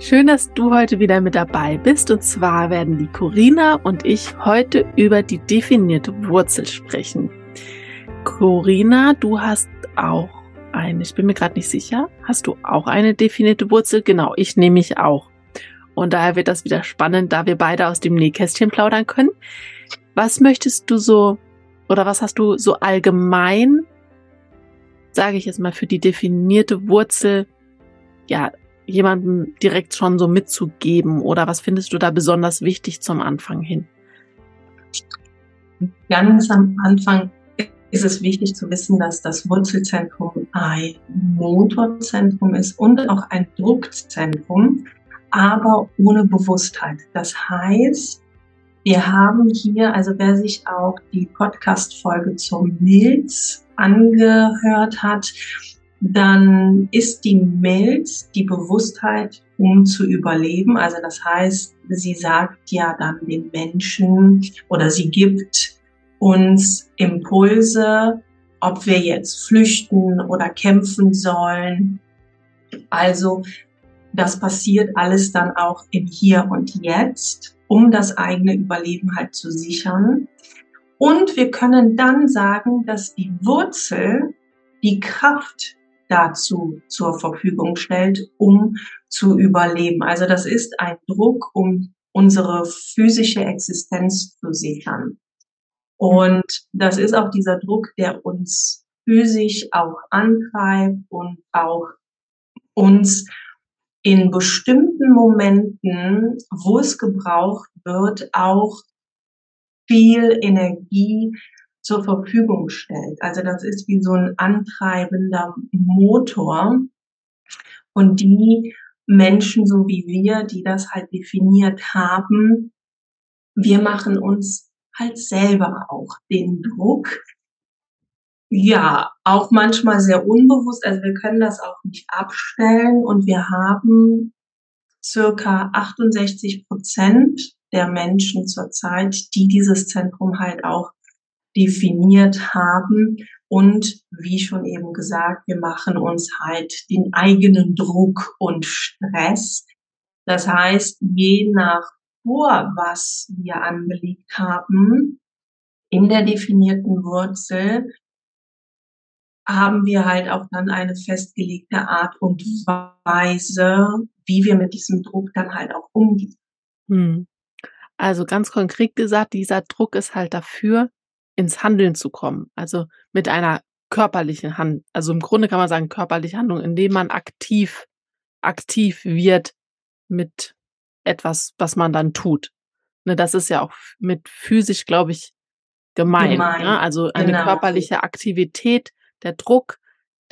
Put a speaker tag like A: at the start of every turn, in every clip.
A: Schön, dass du heute wieder mit dabei bist. Und zwar werden die Corina und ich heute über die definierte Wurzel sprechen. Corina, du hast auch eine, ich bin mir gerade nicht sicher, hast du auch eine definierte Wurzel? Genau, ich nehme mich auch. Und daher wird das wieder spannend, da wir beide aus dem Nähkästchen plaudern können. Was möchtest du so oder was hast du so allgemein, sage ich jetzt mal, für die definierte Wurzel ja jemandem direkt schon so mitzugeben? Oder was findest du da besonders wichtig zum Anfang hin?
B: Ganz am Anfang ist es wichtig zu wissen, dass das Wurzelzentrum ein Motorzentrum ist und auch ein Druckzentrum, aber ohne Bewusstheit. Das heißt, wir haben hier, also wer sich auch die Podcast-Folge zum Milz angehört hat, dann ist die Milz die Bewusstheit, um zu überleben. Also das heißt, sie sagt ja dann den Menschen oder sie gibt uns Impulse, ob wir jetzt flüchten oder kämpfen sollen. Also das passiert alles dann auch im Hier und Jetzt, um das eigene Überleben halt zu sichern. Und wir können dann sagen, dass die Wurzel die Kraft dazu zur Verfügung stellt, um zu überleben. Also das ist ein Druck, um unsere physische Existenz zu sichern. Und das ist auch dieser Druck, der uns physisch auch antreibt und auch uns in bestimmten Momenten, wo es gebraucht wird, auch viel Energie zur Verfügung stellt. Also das ist wie so ein antreibender Motor. Und die Menschen, so wie wir, die das halt definiert haben, wir machen uns halt selber auch den Druck. Ja, auch manchmal sehr unbewusst. Also wir können das auch nicht abstellen und wir haben circa 68 Prozent der Menschen zurzeit, die dieses Zentrum halt auch definiert haben. Und wie schon eben gesagt, wir machen uns halt den eigenen Druck und Stress. Das heißt, je nach vor, was wir angelegt haben, in der definierten Wurzel, haben wir halt auch dann eine festgelegte Art und Weise, wie wir mit diesem Druck dann halt auch umgehen. Hm.
A: Also ganz konkret gesagt, dieser Druck ist halt dafür, ins Handeln zu kommen. Also mit einer körperlichen Hand, also im Grunde kann man sagen körperliche Handlung, indem man aktiv, aktiv wird mit etwas, was man dann tut. Ne, das ist ja auch mit physisch, glaube ich, gemein. gemein. Ne? Also eine genau. körperliche Aktivität, der Druck,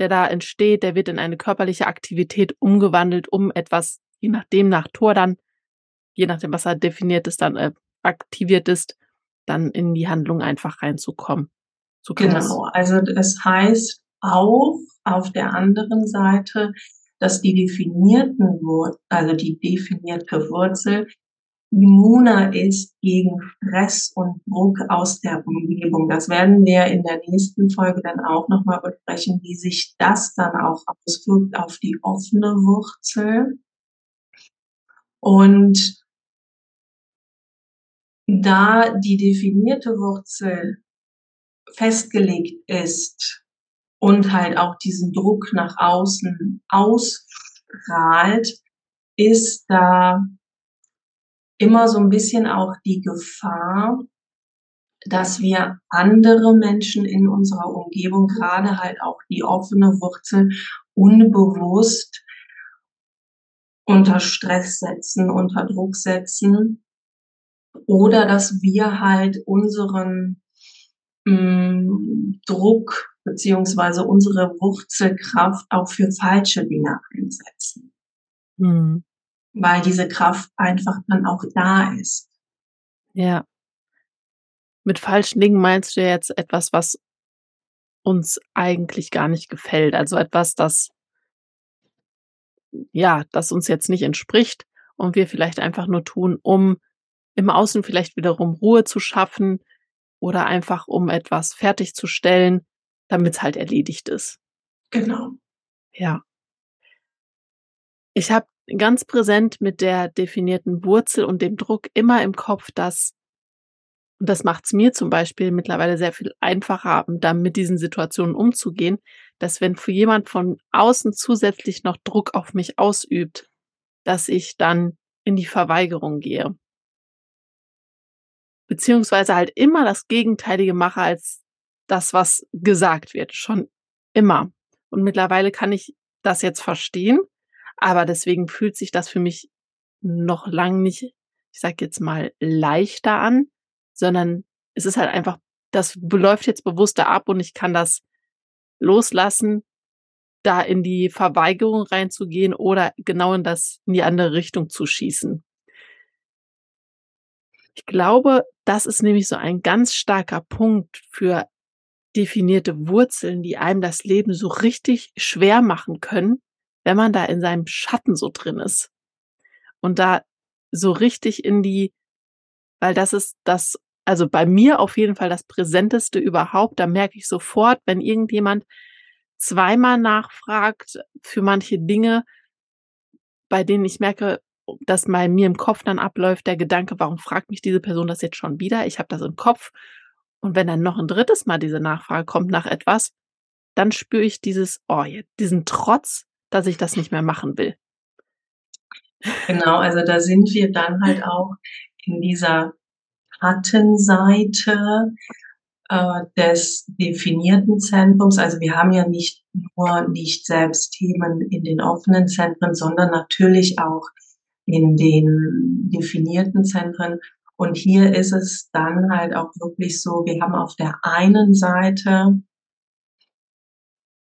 A: der da entsteht, der wird in eine körperliche Aktivität umgewandelt, um etwas, je nachdem nach Tor dann, je nachdem, was er definiert ist, dann äh, aktiviert ist, dann in die Handlung einfach reinzukommen.
B: So genau, also es heißt auch auf der anderen Seite, dass die definierten Wurzel, also die definierte Wurzel immuner ist gegen Stress und Druck aus der Umgebung. Das werden wir in der nächsten Folge dann auch nochmal besprechen, wie sich das dann auch auswirkt auf die offene Wurzel. Und da die definierte Wurzel festgelegt ist und halt auch diesen Druck nach außen ausstrahlt, ist da immer so ein bisschen auch die Gefahr, dass wir andere Menschen in unserer Umgebung, gerade halt auch die offene Wurzel, unbewusst unter Stress setzen, unter Druck setzen oder dass wir halt unseren mh, mm, Druck beziehungsweise unsere Wurzelkraft auch für falsche Dinge einsetzen. Mhm. Weil diese Kraft einfach dann auch da ist.
A: Ja. Mit falschen Dingen meinst du jetzt etwas, was uns eigentlich gar nicht gefällt. Also etwas, das, ja, das uns jetzt nicht entspricht und wir vielleicht einfach nur tun, um im Außen vielleicht wiederum Ruhe zu schaffen oder einfach um etwas fertigzustellen, damit es halt erledigt ist.
B: Genau.
A: Ja. Ich habe ganz präsent mit der definierten Wurzel und dem Druck immer im Kopf, dass, und das macht es mir zum Beispiel mittlerweile sehr viel einfacher, dann mit diesen Situationen umzugehen, dass wenn für jemand von außen zusätzlich noch Druck auf mich ausübt, dass ich dann in die Verweigerung gehe. Beziehungsweise halt immer das Gegenteilige mache als das, was gesagt wird. Schon immer. Und mittlerweile kann ich das jetzt verstehen, aber deswegen fühlt sich das für mich noch lang nicht, ich sag jetzt mal, leichter an, sondern es ist halt einfach, das läuft jetzt bewusster ab und ich kann das loslassen, da in die Verweigerung reinzugehen oder genau in das, in die andere Richtung zu schießen. Ich glaube, das ist nämlich so ein ganz starker Punkt für definierte Wurzeln, die einem das Leben so richtig schwer machen können, wenn man da in seinem Schatten so drin ist. Und da so richtig in die, weil das ist das, also bei mir auf jeden Fall das Präsenteste überhaupt. Da merke ich sofort, wenn irgendjemand zweimal nachfragt für manche Dinge, bei denen ich merke, dass bei mir im Kopf dann abläuft der Gedanke, warum fragt mich diese Person das jetzt schon wieder? Ich habe das im Kopf und wenn dann noch ein drittes Mal diese Nachfrage kommt nach etwas, dann spüre ich dieses, oh, diesen Trotz, dass ich das nicht mehr machen will.
B: Genau, also da sind wir dann halt auch in dieser Schattenseite äh, des definierten Zentrums. Also wir haben ja nicht nur nicht selbst Themen in den offenen Zentren, sondern natürlich auch in den definierten Zentren. Und hier ist es dann halt auch wirklich so, wir haben auf der einen Seite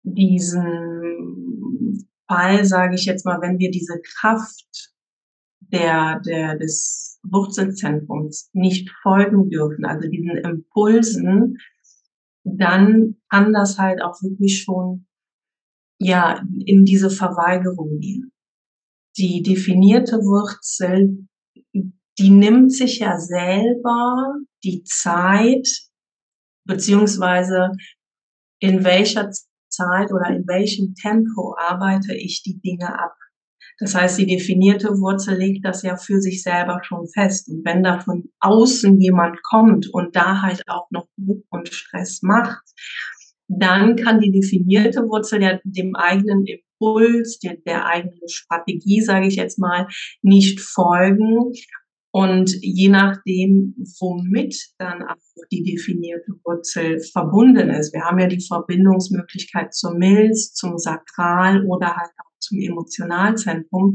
B: diesen Fall, sage ich jetzt mal, wenn wir diese Kraft der, der, des Wurzelzentrums nicht folgen dürfen, also diesen Impulsen, dann kann das halt auch wirklich schon ja in diese Verweigerung gehen. Die definierte Wurzel die nimmt sich ja selber die Zeit, beziehungsweise in welcher Zeit oder in welchem Tempo arbeite ich die Dinge ab. Das heißt, die definierte Wurzel legt das ja für sich selber schon fest. Und wenn da von außen jemand kommt und da halt auch noch Druck und Stress macht, dann kann die definierte Wurzel ja dem eigenen Impuls, der, der eigenen Strategie, sage ich jetzt mal, nicht folgen und je nachdem, womit dann auch die definierte Wurzel verbunden ist. Wir haben ja die Verbindungsmöglichkeit zur Milz, zum Sakral oder halt auch zum Emotionalzentrum.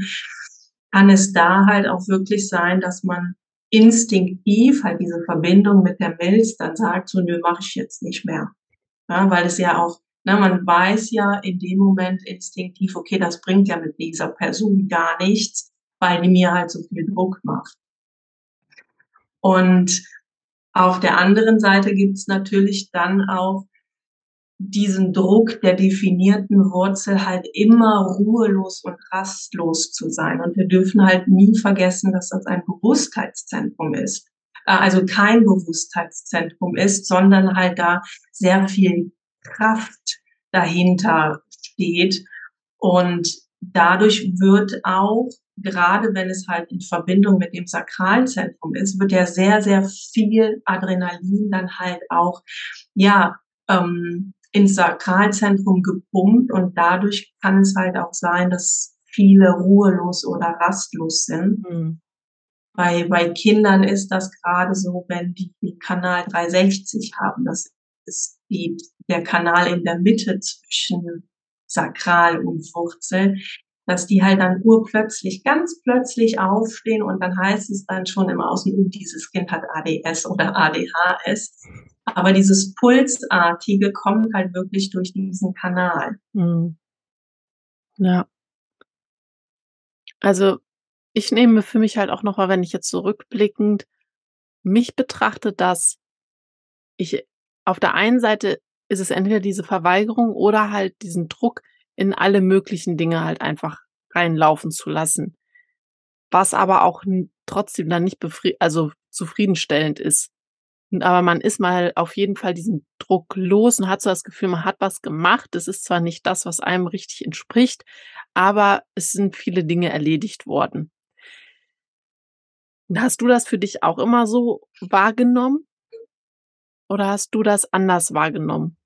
B: Kann es da halt auch wirklich sein, dass man instinktiv halt diese Verbindung mit der Milz dann sagt, so nö, mache ich jetzt nicht mehr. Ja, weil es ja auch, ne, man weiß ja in dem Moment instinktiv, okay, das bringt ja mit dieser Person gar nichts, weil die mir halt so viel Druck macht. Und auf der anderen Seite gibt's natürlich dann auch diesen Druck der definierten Wurzel halt immer ruhelos und rastlos zu sein. Und wir dürfen halt nie vergessen, dass das ein Bewusstheitszentrum ist. Äh, also kein Bewusstheitszentrum ist, sondern halt da sehr viel Kraft dahinter steht. Und dadurch wird auch, gerade wenn es halt in Verbindung mit dem Sakralzentrum ist, wird ja sehr, sehr viel Adrenalin dann halt auch, ja, ähm, ins Sakralzentrum gepumpt und dadurch kann es halt auch sein, dass viele ruhelos oder rastlos sind. Mhm. Bei, bei Kindern ist das gerade so, wenn die Kanal 360 haben. Das ist die, der Kanal in der Mitte zwischen Sakral und Wurzel, dass die halt dann urplötzlich, ganz plötzlich aufstehen und dann heißt es dann schon im Außen, oh, dieses Kind hat ADS oder ADHS. Aber dieses Pulsartige kommt halt wirklich durch diesen Kanal. Hm.
A: Ja. Also ich nehme für mich halt auch nochmal, wenn ich jetzt zurückblickend mich betrachte, dass ich auf der einen Seite ist es entweder diese Verweigerung oder halt diesen Druck in alle möglichen Dinge halt einfach reinlaufen zu lassen. Was aber auch trotzdem dann nicht befri also zufriedenstellend ist. Aber man ist mal auf jeden Fall diesen Druck los und hat so das Gefühl, man hat was gemacht. Es ist zwar nicht das, was einem richtig entspricht, aber es sind viele Dinge erledigt worden. Hast du das für dich auch immer so wahrgenommen? Oder hast du das anders wahrgenommen?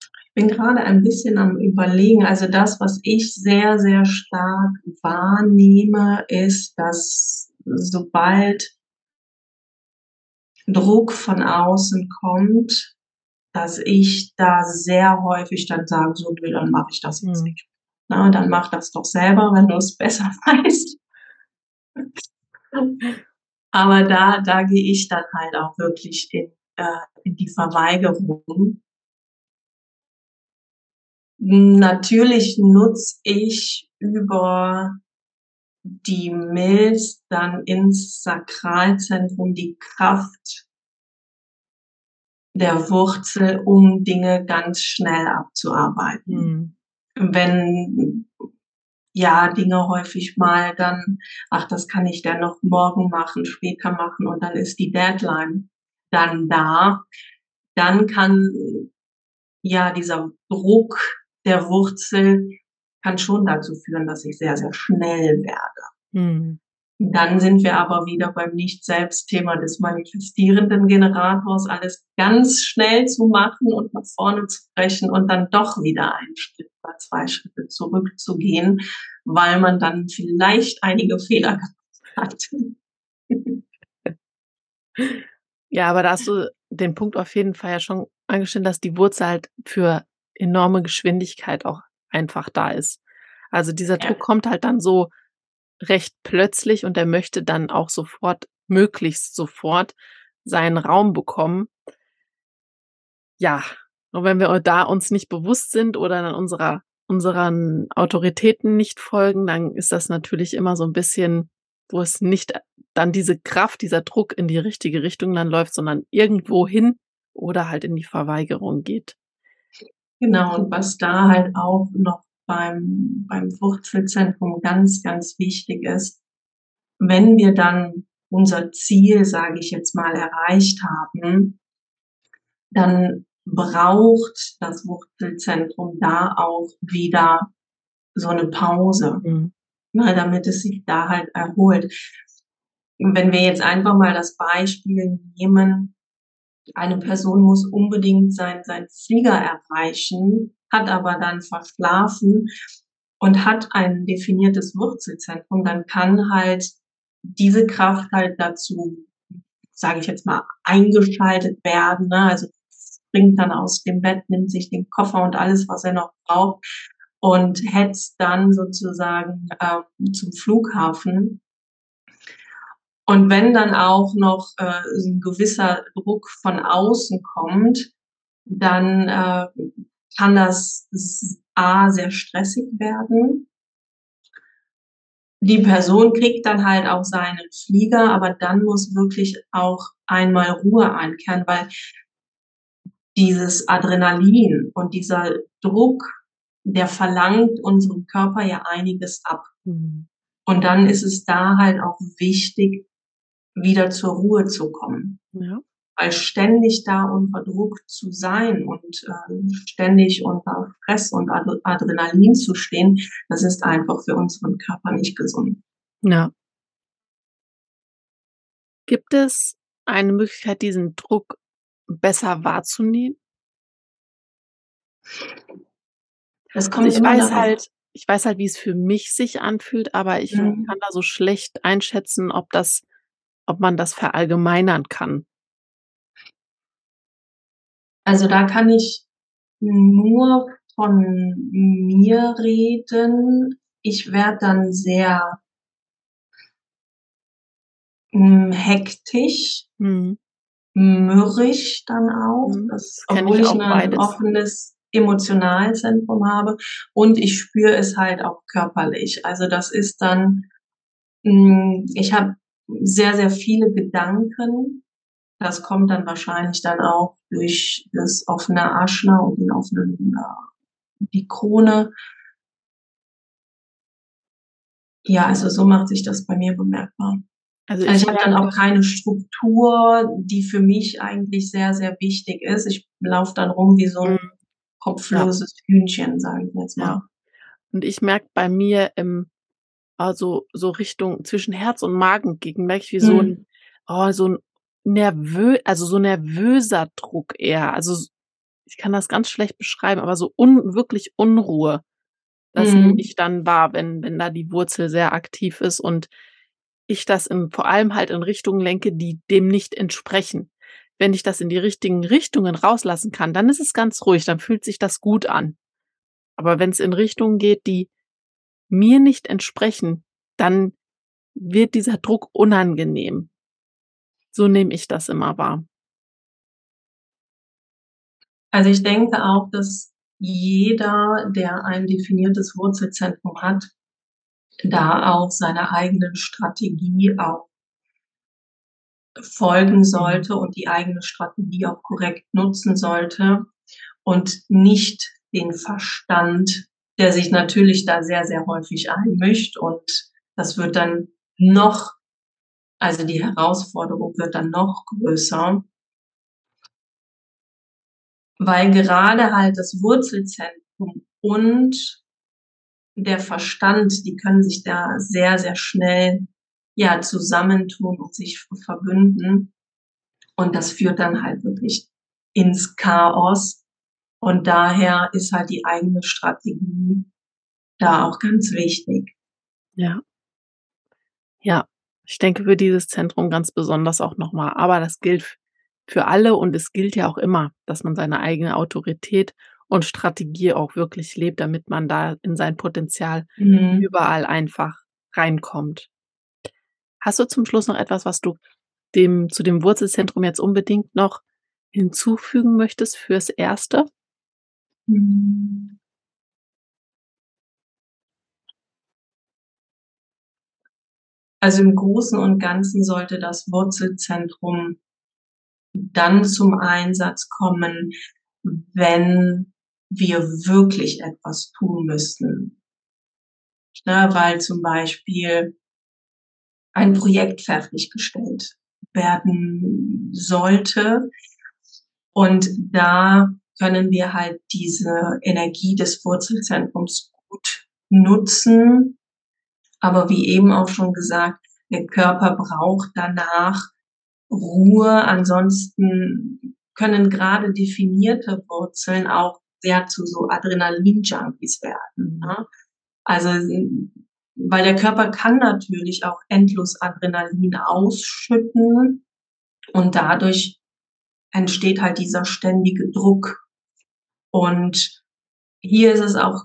B: Ich bin gerade ein bisschen am Überlegen. Also das, was ich sehr, sehr stark wahrnehme, ist, dass sobald Druck von außen kommt, dass ich da sehr häufig dann sage, so, dann mache ich das jetzt hm. nicht. Na, dann mach das doch selber, wenn du es besser weißt. Aber da, da gehe ich dann halt auch wirklich in, äh, in die Verweigerung. Natürlich nutze ich über die Milz dann ins Sakralzentrum die Kraft der Wurzel, um Dinge ganz schnell abzuarbeiten. Mhm. Wenn ja Dinge häufig mal dann, ach, das kann ich dann noch morgen machen, später machen und dann ist die Deadline dann da, dann kann ja dieser Druck der Wurzel kann schon dazu führen, dass ich sehr, sehr schnell werde. Mhm. Dann sind wir aber wieder beim Nicht-Selbst-Thema des manifestierenden Generators, alles ganz schnell zu machen und nach vorne zu brechen und dann doch wieder einen Schritt oder zwei Schritte zurückzugehen, weil man dann vielleicht einige Fehler gemacht hat.
A: Ja, aber da hast du den Punkt auf jeden Fall ja schon angestellt, dass die Wurzel halt für enorme Geschwindigkeit auch einfach da ist. Also dieser Druck kommt halt dann so recht plötzlich und er möchte dann auch sofort, möglichst sofort seinen Raum bekommen. Ja, und wenn wir da uns nicht bewusst sind oder dann unserer, unseren Autoritäten nicht folgen, dann ist das natürlich immer so ein bisschen, wo es nicht dann diese Kraft, dieser Druck in die richtige Richtung dann läuft, sondern irgendwo hin oder halt in die Verweigerung geht.
B: Genau, und was da halt auch noch beim, beim Wurzelzentrum ganz, ganz wichtig ist, wenn wir dann unser Ziel, sage ich jetzt mal, erreicht haben, dann braucht das Wurzelzentrum da auch wieder so eine Pause, mhm. na, damit es sich da halt erholt. Wenn wir jetzt einfach mal das Beispiel nehmen, eine Person muss unbedingt sein, sein Flieger erreichen, hat aber dann verschlafen und hat ein definiertes Wurzelzentrum, dann kann halt diese Kraft halt dazu, sage ich jetzt mal, eingeschaltet werden. Ne? Also springt dann aus dem Bett, nimmt sich den Koffer und alles, was er noch braucht und hetzt dann sozusagen äh, zum Flughafen. Und wenn dann auch noch äh, ein gewisser Druck von außen kommt, dann äh, kann das A sehr stressig werden. Die Person kriegt dann halt auch seinen Flieger, aber dann muss wirklich auch einmal Ruhe einkehren, weil dieses Adrenalin und dieser Druck, der verlangt unserem Körper ja einiges ab. Mhm. Und dann ist es da halt auch wichtig, wieder zur Ruhe zu kommen. Ja. Weil ständig da unter Druck zu sein und äh, ständig unter Stress und Ad Adrenalin zu stehen, das ist einfach für unseren Körper nicht gesund.
A: Ja. Gibt es eine Möglichkeit, diesen Druck besser wahrzunehmen? Das kommt also ich weiß halt, ich weiß halt, wie es für mich sich anfühlt, aber ich mhm. kann da so schlecht einschätzen, ob das, ob man das verallgemeinern kann.
B: Also da kann ich nur von mir reden. Ich werde dann sehr hm, hektisch, mhm. mürrisch dann auch, mhm. das, obwohl ich, ich ein offenes Emotionalzentrum habe und ich spüre es halt auch körperlich. Also das ist dann, hm, ich habe sehr, sehr viele Gedanken. Das kommt dann wahrscheinlich dann auch durch das offene Aschner und den offenen, die Krone. Ja, also so macht sich das bei mir bemerkbar. Also ich, also ich habe dann auch keine Struktur, die für mich eigentlich sehr, sehr wichtig ist. Ich laufe dann rum wie so ein mhm kopfloses ja. Hühnchen, sage ich jetzt mal. Ja.
A: Und ich merke bei mir im, also so Richtung zwischen Herz und Magen gegen, merke ich wie mhm. so ein, oh, so ein nervös, also so nervöser Druck eher. Also ich kann das ganz schlecht beschreiben, aber so un, wirklich Unruhe. Das mhm. nehme ich dann wahr, wenn, wenn da die Wurzel sehr aktiv ist und ich das in, vor allem halt in Richtungen lenke, die dem nicht entsprechen wenn ich das in die richtigen Richtungen rauslassen kann, dann ist es ganz ruhig, dann fühlt sich das gut an. Aber wenn es in Richtungen geht, die mir nicht entsprechen, dann wird dieser Druck unangenehm. So nehme ich das immer wahr.
B: Also ich denke auch, dass jeder, der ein definiertes Wurzelzentrum hat, da auch seine eigenen Strategie auch folgen sollte und die eigene Strategie auch korrekt nutzen sollte und nicht den Verstand, der sich natürlich da sehr, sehr häufig einmischt und das wird dann noch, also die Herausforderung wird dann noch größer, weil gerade halt das Wurzelzentrum und der Verstand, die können sich da sehr, sehr schnell ja zusammentun und sich verbünden. Und das führt dann halt wirklich ins Chaos. Und daher ist halt die eigene Strategie da auch ganz wichtig.
A: Ja. Ja, ich denke für dieses Zentrum ganz besonders auch nochmal. Aber das gilt für alle und es gilt ja auch immer, dass man seine eigene Autorität und Strategie auch wirklich lebt, damit man da in sein Potenzial mhm. überall einfach reinkommt. Hast du zum Schluss noch etwas, was du dem, zu dem Wurzelzentrum jetzt unbedingt noch hinzufügen möchtest fürs Erste?
B: Also im Großen und Ganzen sollte das Wurzelzentrum dann zum Einsatz kommen, wenn wir wirklich etwas tun müssten. Ja, weil zum Beispiel ein Projekt fertiggestellt werden sollte. Und da können wir halt diese Energie des Wurzelzentrums gut nutzen. Aber wie eben auch schon gesagt, der Körper braucht danach Ruhe. Ansonsten können gerade definierte Wurzeln auch sehr zu so Adrenalin-Junkies werden. Ne? Also weil der Körper kann natürlich auch endlos Adrenalin ausschütten und dadurch entsteht halt dieser ständige Druck. Und hier ist es auch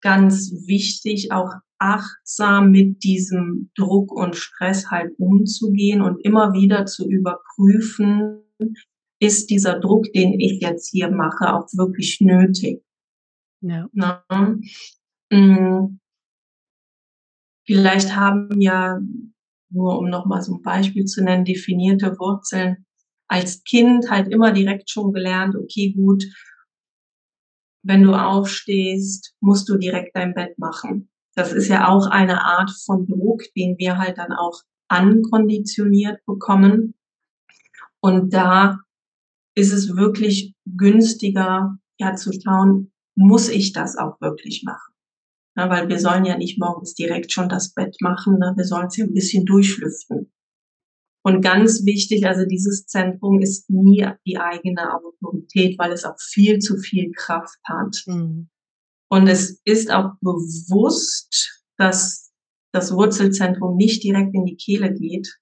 B: ganz wichtig, auch achtsam mit diesem Druck und Stress halt umzugehen und immer wieder zu überprüfen, ist dieser Druck, den ich jetzt hier mache, auch wirklich nötig. Ja. Na, hm. Vielleicht haben ja, nur um nochmal so ein Beispiel zu nennen, definierte Wurzeln als Kind halt immer direkt schon gelernt, okay, gut, wenn du aufstehst, musst du direkt dein Bett machen. Das ist ja auch eine Art von Druck, den wir halt dann auch ankonditioniert bekommen. Und da ist es wirklich günstiger, ja, zu schauen, muss ich das auch wirklich machen? Ja, weil wir sollen ja nicht morgens direkt schon das Bett machen, ne? wir sollen es ja ein bisschen durchlüften. Und ganz wichtig, also dieses Zentrum ist nie die eigene Autorität, weil es auch viel zu viel Kraft hat. Mhm. Und es ist auch bewusst, dass das Wurzelzentrum nicht direkt in die Kehle geht,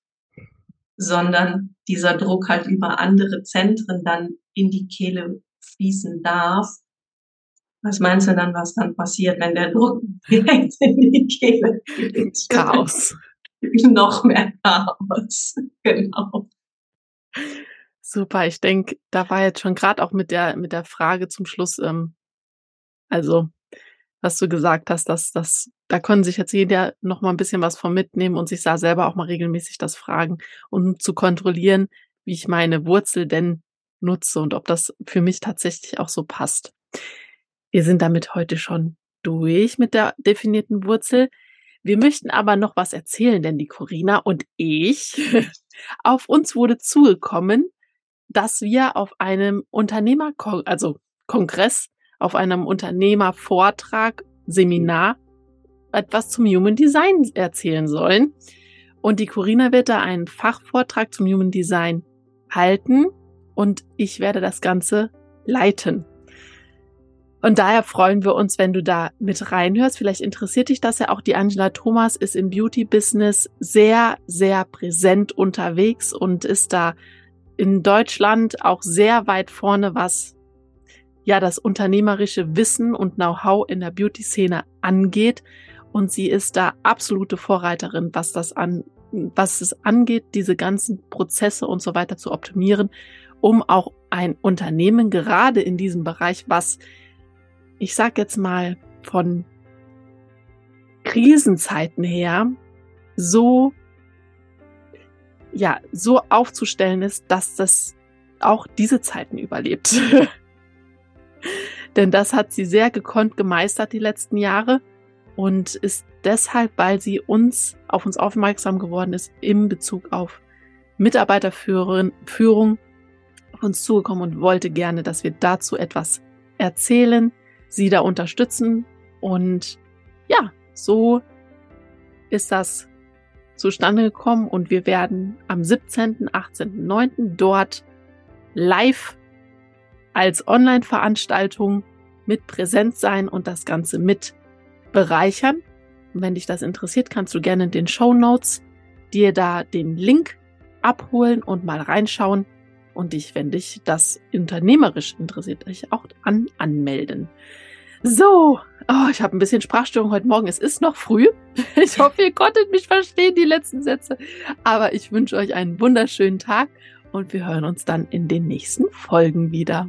B: sondern dieser Druck halt über andere Zentren dann in die Kehle fließen darf was meinst du dann, was dann passiert, wenn der Druck direkt in die Kehle geht?
A: Chaos.
B: Noch mehr Chaos. Genau.
A: Super, ich denke, da war jetzt schon gerade auch mit der, mit der Frage zum Schluss, ähm, also, was du gesagt hast, dass das, da können sich jetzt jeder noch mal ein bisschen was von mitnehmen und sich da selber auch mal regelmäßig das fragen, um zu kontrollieren, wie ich meine Wurzel denn nutze und ob das für mich tatsächlich auch so passt. Wir sind damit heute schon durch mit der definierten Wurzel. Wir möchten aber noch was erzählen, denn die Corina und ich, auf uns wurde zugekommen, dass wir auf einem Unternehmer, also Kongress, auf einem Unternehmervortrag, Seminar etwas zum Human Design erzählen sollen. Und die Corina wird da einen Fachvortrag zum Human Design halten und ich werde das Ganze leiten. Und daher freuen wir uns, wenn du da mit reinhörst. Vielleicht interessiert dich das ja auch. Die Angela Thomas ist im Beauty-Business sehr, sehr präsent unterwegs und ist da in Deutschland auch sehr weit vorne, was ja das unternehmerische Wissen und Know-how in der Beauty-Szene angeht. Und sie ist da absolute Vorreiterin, was das an, was es angeht, diese ganzen Prozesse und so weiter zu optimieren, um auch ein Unternehmen gerade in diesem Bereich, was ich sag jetzt mal, von Krisenzeiten her so, ja, so aufzustellen ist, dass das auch diese Zeiten überlebt. Denn das hat sie sehr gekonnt gemeistert die letzten Jahre und ist deshalb, weil sie uns auf uns aufmerksam geworden ist im Bezug auf Mitarbeiterführung auf uns zugekommen und wollte gerne, dass wir dazu etwas erzählen, sie da unterstützen. Und ja, so ist das zustande gekommen und wir werden am 17., 18., 9. dort live als Online-Veranstaltung mit präsent sein und das Ganze mit bereichern. Und wenn dich das interessiert, kannst du gerne in den Show Notes dir da den Link abholen und mal reinschauen und dich, wenn dich das unternehmerisch interessiert, dich auch an anmelden. So, oh, ich habe ein bisschen Sprachstörung heute Morgen. Es ist noch früh. Ich hoffe, ihr konntet mich verstehen, die letzten Sätze. Aber ich wünsche euch einen wunderschönen Tag und wir hören uns dann in den nächsten Folgen wieder.